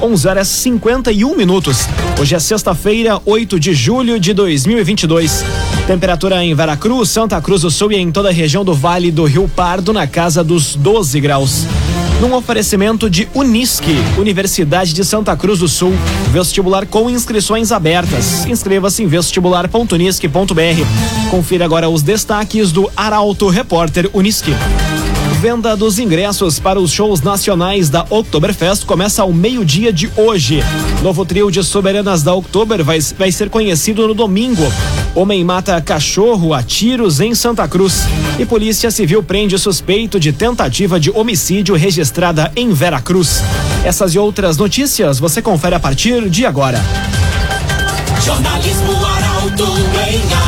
11 horas 51 minutos. Hoje é sexta-feira, 8 de julho de 2022. Temperatura em Veracruz, Santa Cruz do Sul e em toda a região do Vale do Rio Pardo na casa dos 12 graus. Num oferecimento de Unisque, Universidade de Santa Cruz do Sul, vestibular com inscrições abertas. Inscreva-se em vestibular.unisque.br. Confira agora os destaques do Arauto Repórter Unisque. Venda dos ingressos para os shows nacionais da Oktoberfest começa ao meio-dia de hoje. Novo trio de soberanas da Oktober vai, vai ser conhecido no domingo. Homem mata cachorro a tiros em Santa Cruz. E Polícia Civil prende suspeito de tentativa de homicídio registrada em Veracruz. Essas e outras notícias você confere a partir de agora. Jornalismo Arauto em.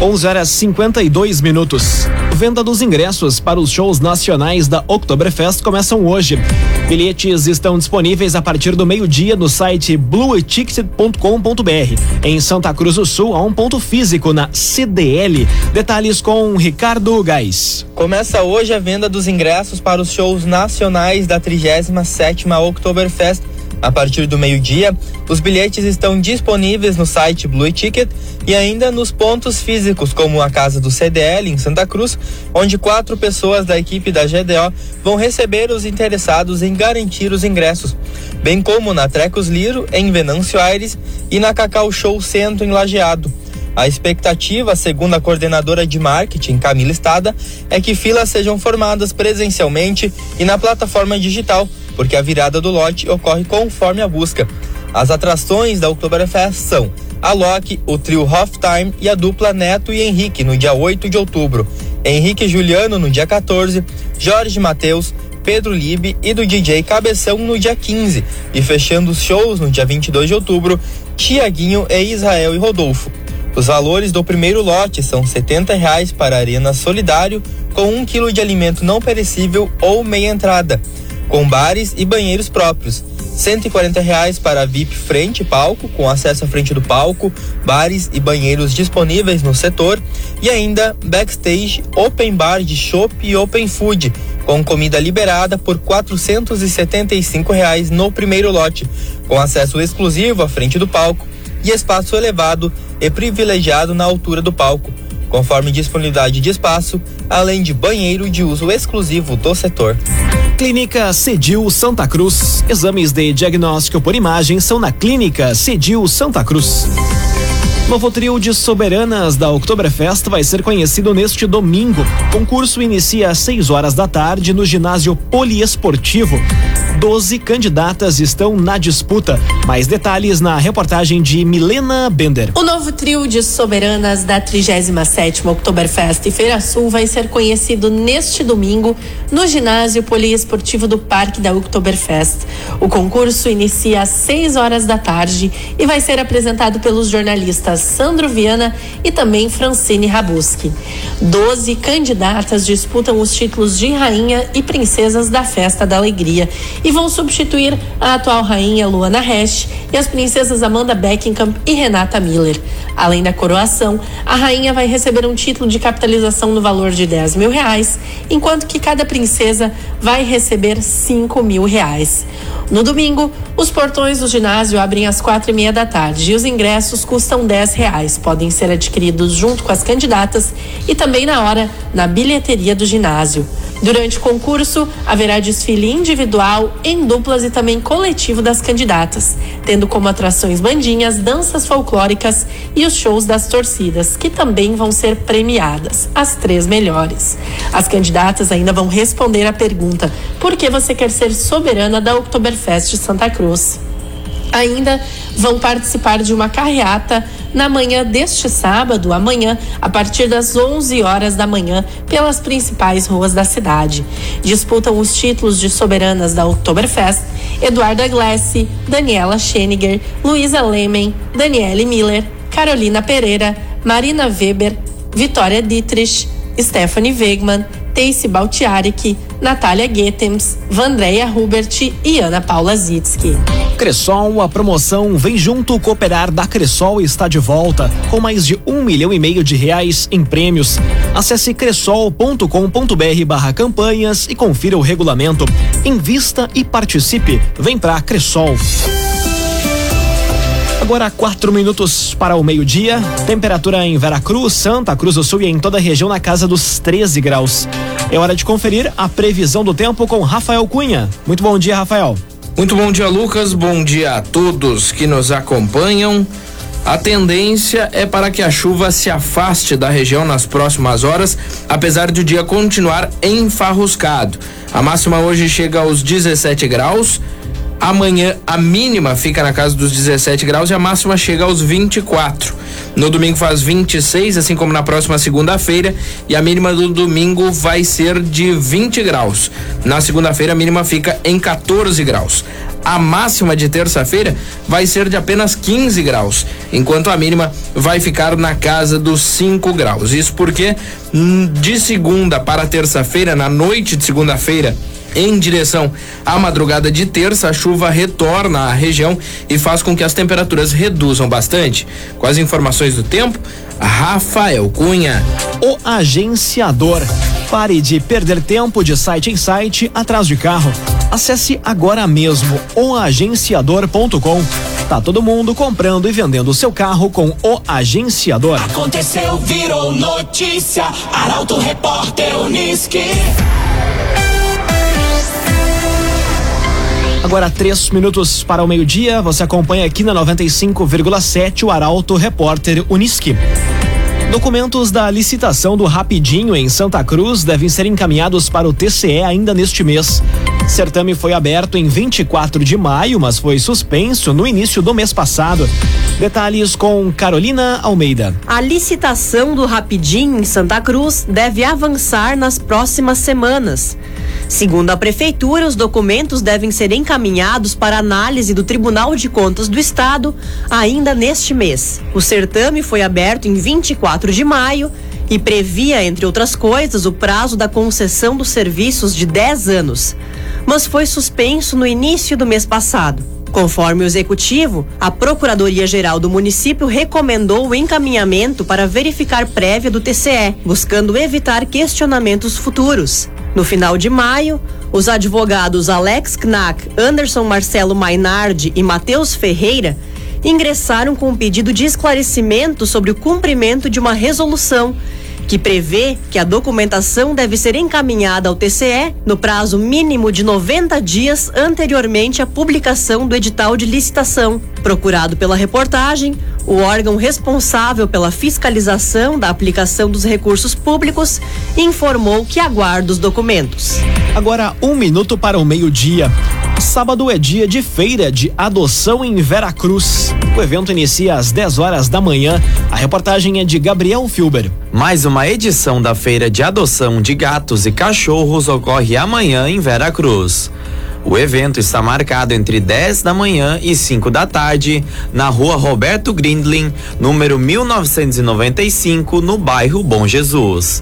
11 horas 52 minutos. Venda dos ingressos para os shows nacionais da Oktoberfest começam hoje. Bilhetes estão disponíveis a partir do meio-dia no site blueticket.com.br. Em Santa Cruz do Sul, há um ponto físico na CDL. Detalhes com Ricardo Gás. Começa hoje a venda dos ingressos para os shows nacionais da 37ª Oktoberfest a partir do meio-dia, os bilhetes estão disponíveis no site Blue Ticket e ainda nos pontos físicos, como a Casa do CDL em Santa Cruz, onde quatro pessoas da equipe da GDO vão receber os interessados em garantir os ingressos, bem como na Trecos Liro, em Venâncio Aires, e na Cacau Show Centro, em Lajeado. A expectativa, segundo a coordenadora de marketing, Camila Estada, é que filas sejam formadas presencialmente e na plataforma digital porque a virada do lote ocorre conforme a busca. As atrações da Oktoberfest são a Loki, o trio Time e a dupla Neto e Henrique no dia 8 de outubro, Henrique e Juliano no dia 14, Jorge Mateus, Pedro Libe e do DJ Cabeção no dia 15 e fechando os shows no dia 22 de outubro, Tiaguinho e Israel e Rodolfo. Os valores do primeiro lote são 70 reais para Arena Solidário com um quilo de alimento não perecível ou meia entrada com bares e banheiros próprios. 140 reais para VIP frente palco, com acesso à frente do palco, bares e banheiros disponíveis no setor e ainda backstage, open bar de chopp e open food, com comida liberada por 475 reais no primeiro lote, com acesso exclusivo à frente do palco e espaço elevado e privilegiado na altura do palco, conforme disponibilidade de espaço, além de banheiro de uso exclusivo do setor. Clínica Cedil Santa Cruz. Exames de diagnóstico por imagem são na Clínica Cedil Santa Cruz. Novo trio de soberanas da Oktoberfest vai ser conhecido neste domingo. O concurso inicia às 6 horas da tarde no ginásio poliesportivo. 12 candidatas estão na disputa. Mais detalhes na reportagem de Milena Bender. O novo trio de soberanas da 37ª Oktoberfest e Feira Sul vai ser conhecido neste domingo no ginásio poliesportivo do Parque da Oktoberfest. O concurso inicia às 6 horas da tarde e vai ser apresentado pelos jornalistas Sandro Viana e também Francine Rabuski. Doze candidatas disputam os títulos de rainha e princesas da Festa da Alegria e vão substituir a atual rainha Luana Hesch e as princesas Amanda Beckham e Renata Miller. Além da coroação, a rainha vai receber um título de capitalização no valor de 10 mil reais, enquanto que cada princesa vai receber 5 mil reais. No domingo, os portões do ginásio abrem às quatro e meia da tarde e os ingressos custam 10 reais. Podem ser adquiridos junto com as candidatas e também na hora na bilheteria do ginásio. Durante o concurso, haverá desfile individual, em duplas e também coletivo das candidatas, tendo como atrações bandinhas, danças folclóricas e os shows das torcidas, que também vão ser premiadas, as três melhores. As candidatas ainda vão responder à pergunta: por que você quer ser soberana da Oktoberfest Santa Cruz? Ainda vão participar de uma carreata na manhã deste sábado, amanhã, a partir das 11 horas da manhã, pelas principais ruas da cidade. Disputam os títulos de soberanas da Oktoberfest Eduarda Glassi, Daniela Scheniger, Luísa Lemen, Daniele Miller, Carolina Pereira, Marina Weber, Vitória Dietrich, Stephanie Wegman, Teice Baltiarik, Natália Goethems, Vandréia Hubert e Ana Paula Zitsky. Cressol, a promoção Vem Junto Cooperar da Cressol está de volta, com mais de um milhão e meio de reais em prêmios. Acesse cressol.com.br barra campanhas e confira o regulamento. Invista e participe. Vem pra Cressol. Agora quatro minutos para o meio-dia. Temperatura em Veracruz, Santa Cruz do Sul e em toda a região na casa dos 13 graus. É hora de conferir a previsão do tempo com Rafael Cunha. Muito bom dia, Rafael. Muito bom dia, Lucas. Bom dia a todos que nos acompanham. A tendência é para que a chuva se afaste da região nas próximas horas, apesar de o dia continuar enfarruscado. A máxima hoje chega aos 17 graus. Amanhã a mínima fica na casa dos 17 graus e a máxima chega aos 24. No domingo faz 26, assim como na próxima segunda-feira, e a mínima do domingo vai ser de 20 graus. Na segunda-feira a mínima fica em 14 graus. A máxima de terça-feira vai ser de apenas 15 graus, enquanto a mínima vai ficar na casa dos 5 graus. Isso porque hum, de segunda para terça-feira, na noite de segunda-feira, em direção à madrugada de terça, a chuva retorna à região e faz com que as temperaturas reduzam bastante. Com as informações do tempo, Rafael Cunha. O agenciador. Pare de perder tempo de site em site atrás de carro. Acesse agora mesmo oagenciador.com. Tá todo mundo comprando e vendendo seu carro com o agenciador. Aconteceu, virou notícia. Arauto Repórter Uniski. Agora três minutos para o meio-dia. Você acompanha aqui na 95,7 o Arauto Repórter Uniski. Documentos da licitação do Rapidinho em Santa Cruz devem ser encaminhados para o TCE ainda neste mês. Certame foi aberto em 24 de maio, mas foi suspenso no início do mês passado. Detalhes com Carolina Almeida. A licitação do Rapidinho em Santa Cruz deve avançar nas próximas semanas. Segundo a Prefeitura, os documentos devem ser encaminhados para análise do Tribunal de Contas do Estado ainda neste mês. O certame foi aberto em 24 de maio e previa, entre outras coisas, o prazo da concessão dos serviços de 10 anos, mas foi suspenso no início do mês passado. Conforme o executivo, a Procuradoria-Geral do município recomendou o encaminhamento para verificar prévia do TCE, buscando evitar questionamentos futuros. No final de maio, os advogados Alex Knack, Anderson Marcelo Mainardi e Matheus Ferreira ingressaram com um pedido de esclarecimento sobre o cumprimento de uma resolução que prevê que a documentação deve ser encaminhada ao TCE no prazo mínimo de 90 dias anteriormente à publicação do edital de licitação. Procurado pela reportagem, o órgão responsável pela fiscalização da aplicação dos recursos públicos informou que aguarda os documentos. Agora, um minuto para o meio-dia. Sábado é dia de feira de adoção em Veracruz. O evento inicia às 10 horas da manhã. A reportagem é de Gabriel Filber. Mais uma edição da feira de adoção de gatos e cachorros ocorre amanhã em Veracruz. O evento está marcado entre 10 da manhã e 5 da tarde, na rua Roberto Grindlin, número 1995, no bairro Bom Jesus.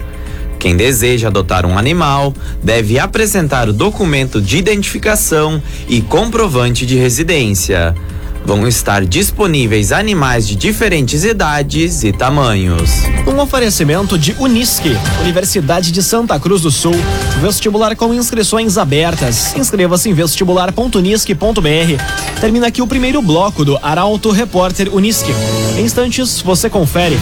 Quem deseja adotar um animal deve apresentar o documento de identificação e comprovante de residência. Vão estar disponíveis animais de diferentes idades e tamanhos. Um oferecimento de Unisque, Universidade de Santa Cruz do Sul. Vestibular com inscrições abertas. Inscreva-se em vestibular.unisque.br. Termina aqui o primeiro bloco do Arauto Repórter Unisque. Em instantes, você confere.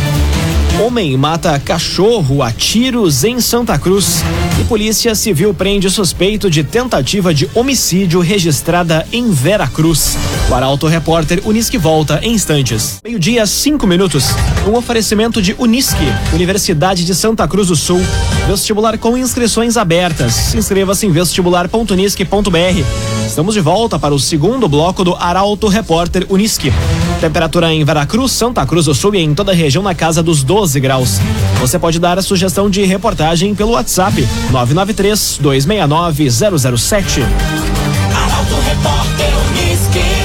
Homem mata cachorro a tiros em Santa Cruz. E Polícia Civil prende suspeito de tentativa de homicídio registrada em Veracruz. O Arauto Repórter Unisque volta em instantes. Meio-dia, cinco minutos. Um oferecimento de Unisque, Universidade de Santa Cruz do Sul. Vestibular com inscrições abertas. Inscreva-se em vestibular.unisque.br. Estamos de volta para o segundo bloco do Arauto Repórter Unisque. Temperatura em Veracruz, Santa Cruz do Sul e em toda a região na casa dos 12 graus. Você pode dar a sugestão de reportagem pelo WhatsApp 993 269 007. Arauto Repórter Unisque.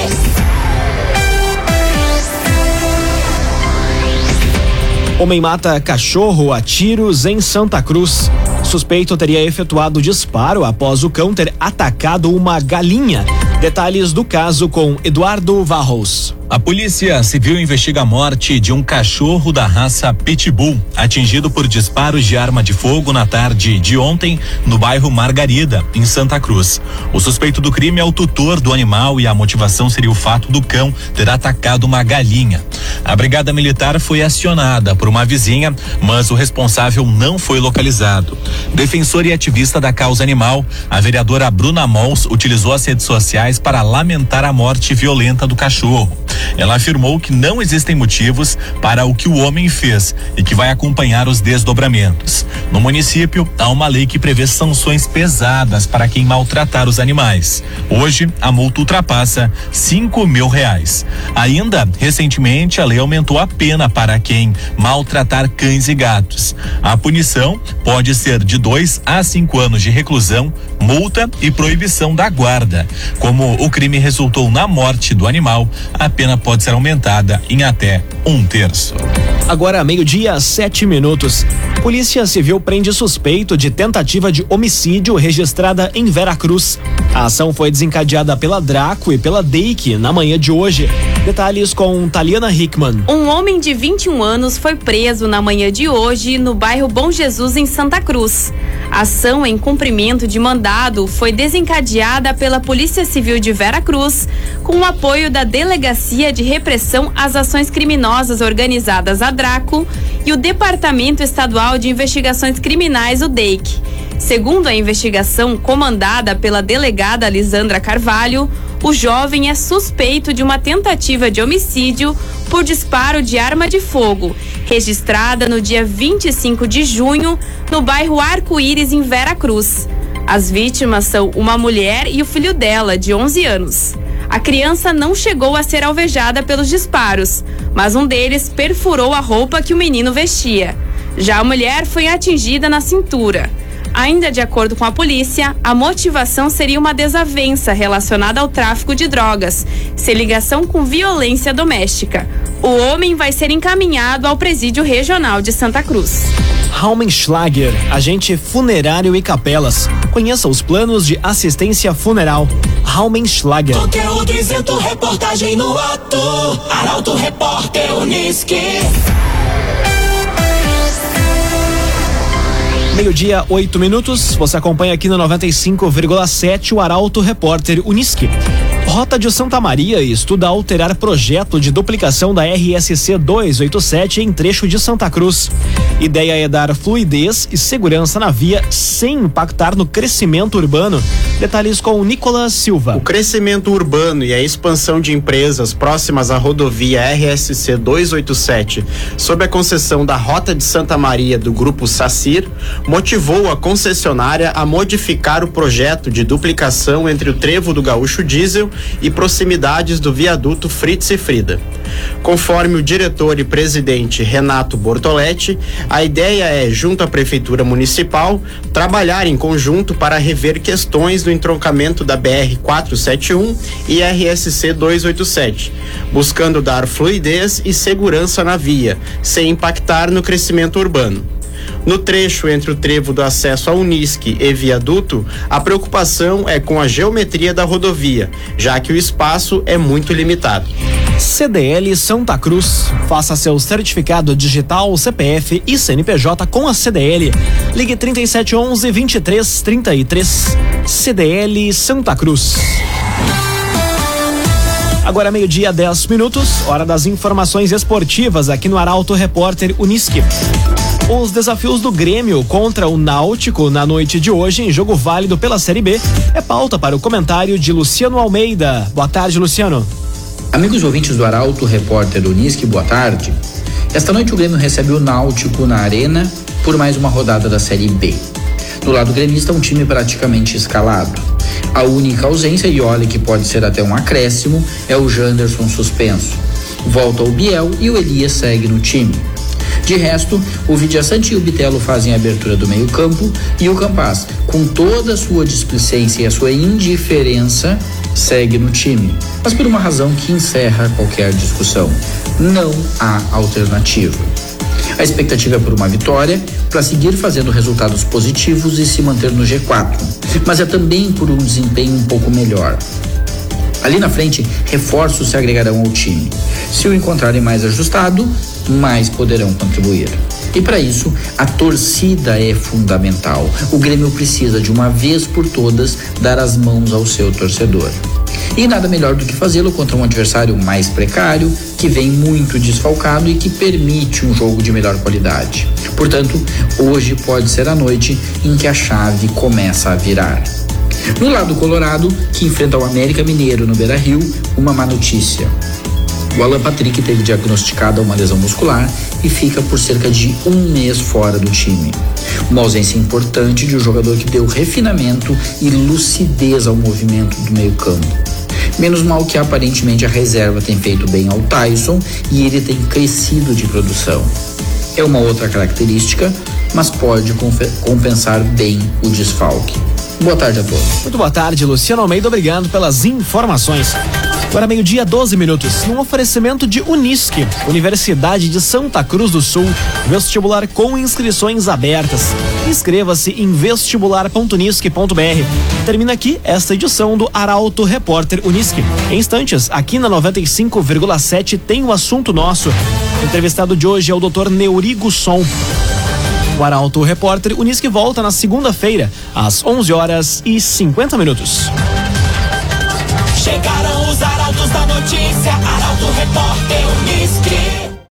Homem mata cachorro a tiros em Santa Cruz. Suspeito teria efetuado disparo após o cão ter atacado uma galinha. Detalhes do caso com Eduardo Varros. A Polícia Civil investiga a morte de um cachorro da raça Pitbull, atingido por disparos de arma de fogo na tarde de ontem no bairro Margarida, em Santa Cruz. O suspeito do crime é o tutor do animal e a motivação seria o fato do cão ter atacado uma galinha. A Brigada Militar foi acionada por uma vizinha, mas o responsável não foi localizado. Defensor e ativista da causa animal, a vereadora Bruna Mols utilizou as redes sociais para lamentar a morte violenta do cachorro. Ela afirmou que não existem motivos para o que o homem fez e que vai acompanhar os desdobramentos. No município, há uma lei que prevê sanções pesadas para quem maltratar os animais. Hoje, a multa ultrapassa cinco mil reais. Ainda, recentemente, a lei aumentou a pena para quem maltratar cães e gatos. A punição pode ser de dois a cinco anos de reclusão, multa e proibição da guarda. Como o crime resultou na morte do animal, a pena pode ser aumentada em até um terço. Agora, meio-dia, sete minutos. Polícia Civil prende suspeito de tentativa de homicídio registrada em Veracruz. A ação foi desencadeada pela Draco e pela Deik na manhã de hoje. Detalhes com Taliana Hickman. Um homem de 21 anos foi preso na manhã de hoje no bairro Bom Jesus, em Santa Cruz. A ação em cumprimento de mandado foi desencadeada pela Polícia Civil de Veracruz, com o apoio da Delegacia de Repressão às Ações Criminosas Organizadas, a DRACO, e o Departamento Estadual de Investigações Criminais, o DEIC. Segundo a investigação comandada pela delegada Lisandra Carvalho, o jovem é suspeito de uma tentativa de homicídio por disparo de arma de fogo, registrada no dia 25 de junho no bairro Arco-Íris, em Vera Cruz. As vítimas são uma mulher e o filho dela, de 11 anos. A criança não chegou a ser alvejada pelos disparos, mas um deles perfurou a roupa que o menino vestia. Já a mulher foi atingida na cintura. Ainda de acordo com a polícia, a motivação seria uma desavença relacionada ao tráfico de drogas, sem ligação com violência doméstica. O homem vai ser encaminhado ao presídio regional de Santa Cruz. Raumenschlager, agente funerário e capelas. Conheça os planos de assistência funeral. Raumenschlager. Conteúdo isento, reportagem no ato. Arauto Repórter Unisque. Meio-dia, oito minutos. Você acompanha aqui no 95,7 o Arauto Repórter Unisque. Rota de Santa Maria estuda alterar projeto de duplicação da RSC 287 em trecho de Santa Cruz. Ideia é dar fluidez e segurança na via sem impactar no crescimento urbano. Detalhes com Nicolas Silva. O crescimento urbano e a expansão de empresas próximas à rodovia RSC 287, sob a concessão da Rota de Santa Maria do grupo Sacir, motivou a concessionária a modificar o projeto de duplicação entre o trevo do Gaúcho Diesel e proximidades do viaduto Fritz e Frida. Conforme o diretor e presidente Renato Bortoletti, a ideia é, junto à Prefeitura Municipal, trabalhar em conjunto para rever questões do entroncamento da BR 471 e RSC 287, buscando dar fluidez e segurança na via, sem impactar no crescimento urbano. No trecho entre o trevo do acesso ao Unisque e viaduto, a preocupação é com a geometria da rodovia, já que o espaço é muito limitado. CDL Santa Cruz. Faça seu certificado digital, CPF e CNPJ com a CDL. Ligue 3711 2333. CDL Santa Cruz. Agora meio-dia, 10 minutos, hora das informações esportivas aqui no Arauto Repórter Unisque. Os desafios do Grêmio contra o Náutico na noite de hoje, em jogo válido pela Série B, é pauta para o comentário de Luciano Almeida. Boa tarde, Luciano. Amigos ouvintes do Arauto, repórter Unisque, boa tarde. Esta noite o Grêmio recebe o Náutico na Arena por mais uma rodada da Série B. No lado gremista, um time praticamente escalado. A única ausência, e olha que pode ser até um acréscimo, é o Janderson suspenso. Volta o Biel e o Elias segue no time. De resto, o Vidiaçante e o Bitelo fazem a abertura do meio-campo e o Campas, com toda a sua displicência e a sua indiferença, segue no time. Mas por uma razão que encerra qualquer discussão: não há alternativa. A expectativa é por uma vitória, para seguir fazendo resultados positivos e se manter no G4, mas é também por um desempenho um pouco melhor. Ali na frente, reforços se agregarão ao time. Se o encontrarem mais ajustado, mais poderão contribuir. E para isso, a torcida é fundamental. O Grêmio precisa, de uma vez por todas, dar as mãos ao seu torcedor. E nada melhor do que fazê-lo contra um adversário mais precário, que vem muito desfalcado e que permite um jogo de melhor qualidade. Portanto, hoje pode ser a noite em que a chave começa a virar. No lado colorado, que enfrenta o América Mineiro no Beira Rio, uma má notícia. O Alan Patrick teve diagnosticada uma lesão muscular e fica por cerca de um mês fora do time. Uma ausência importante de um jogador que deu refinamento e lucidez ao movimento do meio-campo. Menos mal que aparentemente a reserva tem feito bem ao Tyson e ele tem crescido de produção. É uma outra característica, mas pode compensar bem o desfalque. Boa tarde a todos. Muito boa tarde, Luciano Almeida. Obrigado pelas informações. Agora meio-dia, 12 minutos. Num oferecimento de Unisque, Universidade de Santa Cruz do Sul, vestibular com inscrições abertas. Inscreva-se em vestibular.unisque.br. Termina aqui esta edição do Arauto Repórter Unisque. Em instantes, aqui na 95,7 tem o assunto nosso. O entrevistado de hoje é o Dr. Neurigo Som. O Arauto Repórter Unisque volta na segunda-feira, às 11 horas e 50 minutos. Chegaram os arautos da notícia, Arauto Repórter Unisque.